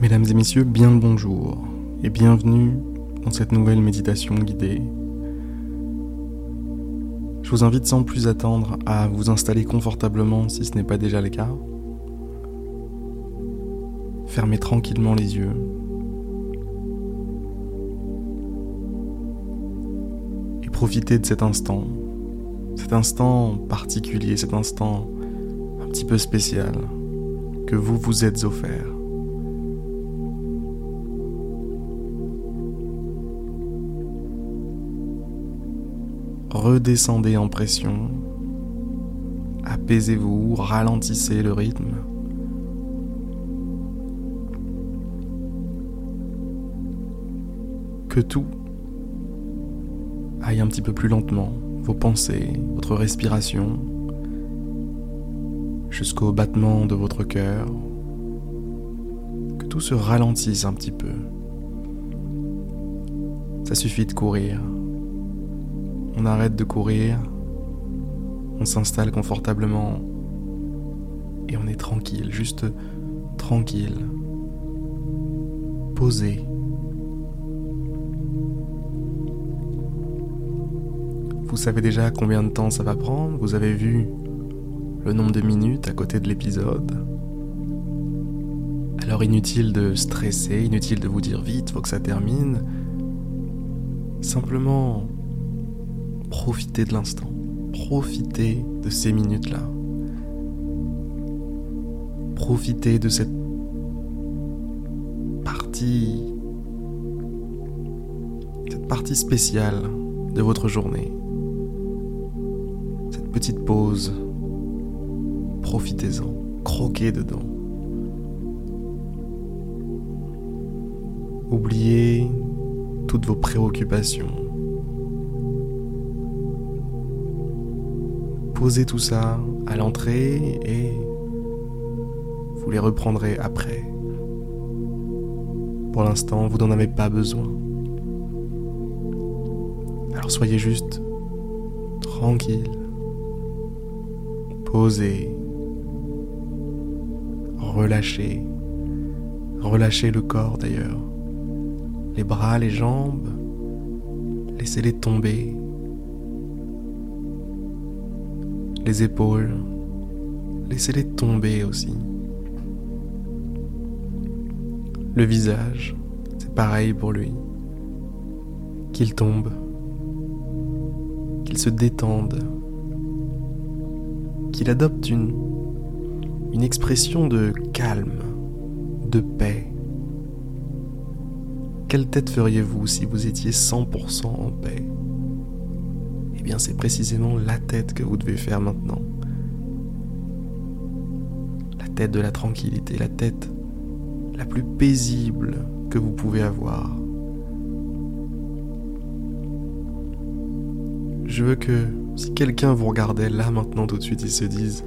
Mesdames et messieurs, bien le bonjour et bienvenue dans cette nouvelle méditation guidée. Je vous invite sans plus attendre à vous installer confortablement si ce n'est pas déjà le cas. Fermez tranquillement les yeux. Et profitez de cet instant, cet instant particulier, cet instant un petit peu spécial que vous vous êtes offert. Redescendez en pression, apaisez-vous, ralentissez le rythme. Que tout aille un petit peu plus lentement, vos pensées, votre respiration, jusqu'au battement de votre cœur, que tout se ralentisse un petit peu. Ça suffit de courir. On arrête de courir, on s'installe confortablement et on est tranquille, juste tranquille, posé. Vous savez déjà combien de temps ça va prendre, vous avez vu le nombre de minutes à côté de l'épisode? Alors inutile de stresser, inutile de vous dire vite, faut que ça termine. Simplement profitez de l'instant. Profitez de ces minutes-là. Profitez de cette partie cette partie spéciale de votre journée. Cette petite pause. Profitez-en. Croquez dedans. Oubliez toutes vos préoccupations. Posez tout ça à l'entrée et vous les reprendrez après. Pour l'instant, vous n'en avez pas besoin. Alors soyez juste tranquille, posez, relâchez, relâchez le corps d'ailleurs, les bras, les jambes, laissez-les tomber les épaules, laissez-les tomber aussi. Le visage, c'est pareil pour lui. Qu'il tombe, qu'il se détende, qu'il adopte une, une expression de calme, de paix. Quelle tête feriez-vous si vous étiez 100% en paix? Eh bien c'est précisément la tête que vous devez faire maintenant. La tête de la tranquillité, la tête la plus paisible que vous pouvez avoir. Je veux que si quelqu'un vous regardait là maintenant tout de suite, il se dise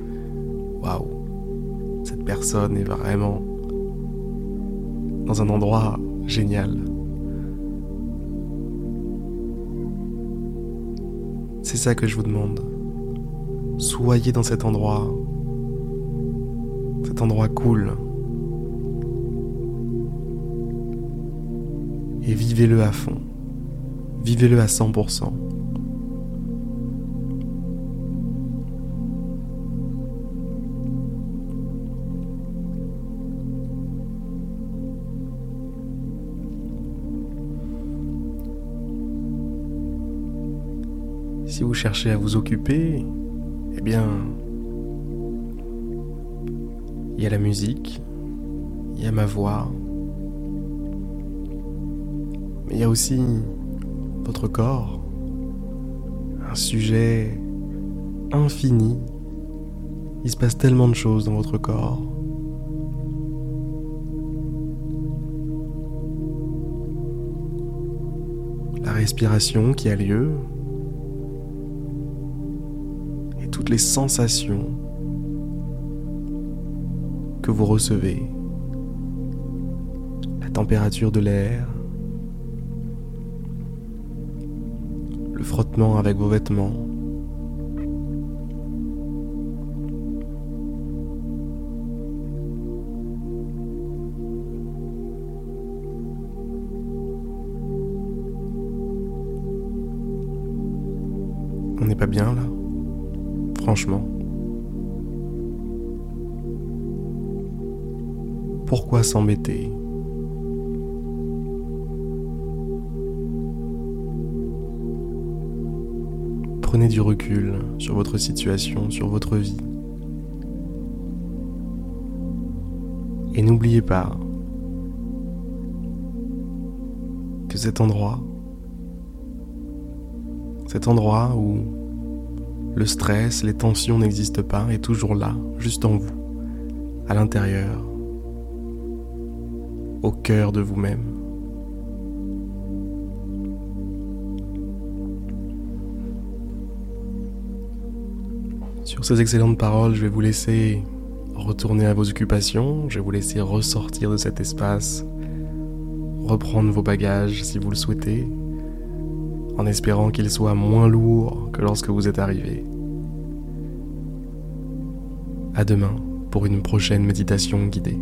Waouh, cette personne est vraiment dans un endroit génial. C'est ça que je vous demande. Soyez dans cet endroit. Cet endroit cool. Et vivez-le à fond. Vivez-le à 100%. Si vous cherchez à vous occuper, eh bien, il y a la musique, il y a ma voix, mais il y a aussi votre corps, un sujet infini. Il se passe tellement de choses dans votre corps. La respiration qui a lieu, toutes les sensations que vous recevez, la température de l'air, le frottement avec vos vêtements. On n'est pas bien là? Franchement. Pourquoi s'embêter Prenez du recul sur votre situation, sur votre vie. Et n'oubliez pas que cet endroit, cet endroit où le stress, les tensions n'existent pas, est toujours là, juste en vous, à l'intérieur, au cœur de vous-même. Sur ces excellentes paroles, je vais vous laisser retourner à vos occupations, je vais vous laisser ressortir de cet espace, reprendre vos bagages si vous le souhaitez, en espérant qu'ils soient moins lourds que lorsque vous êtes arrivé. À demain pour une prochaine méditation guidée.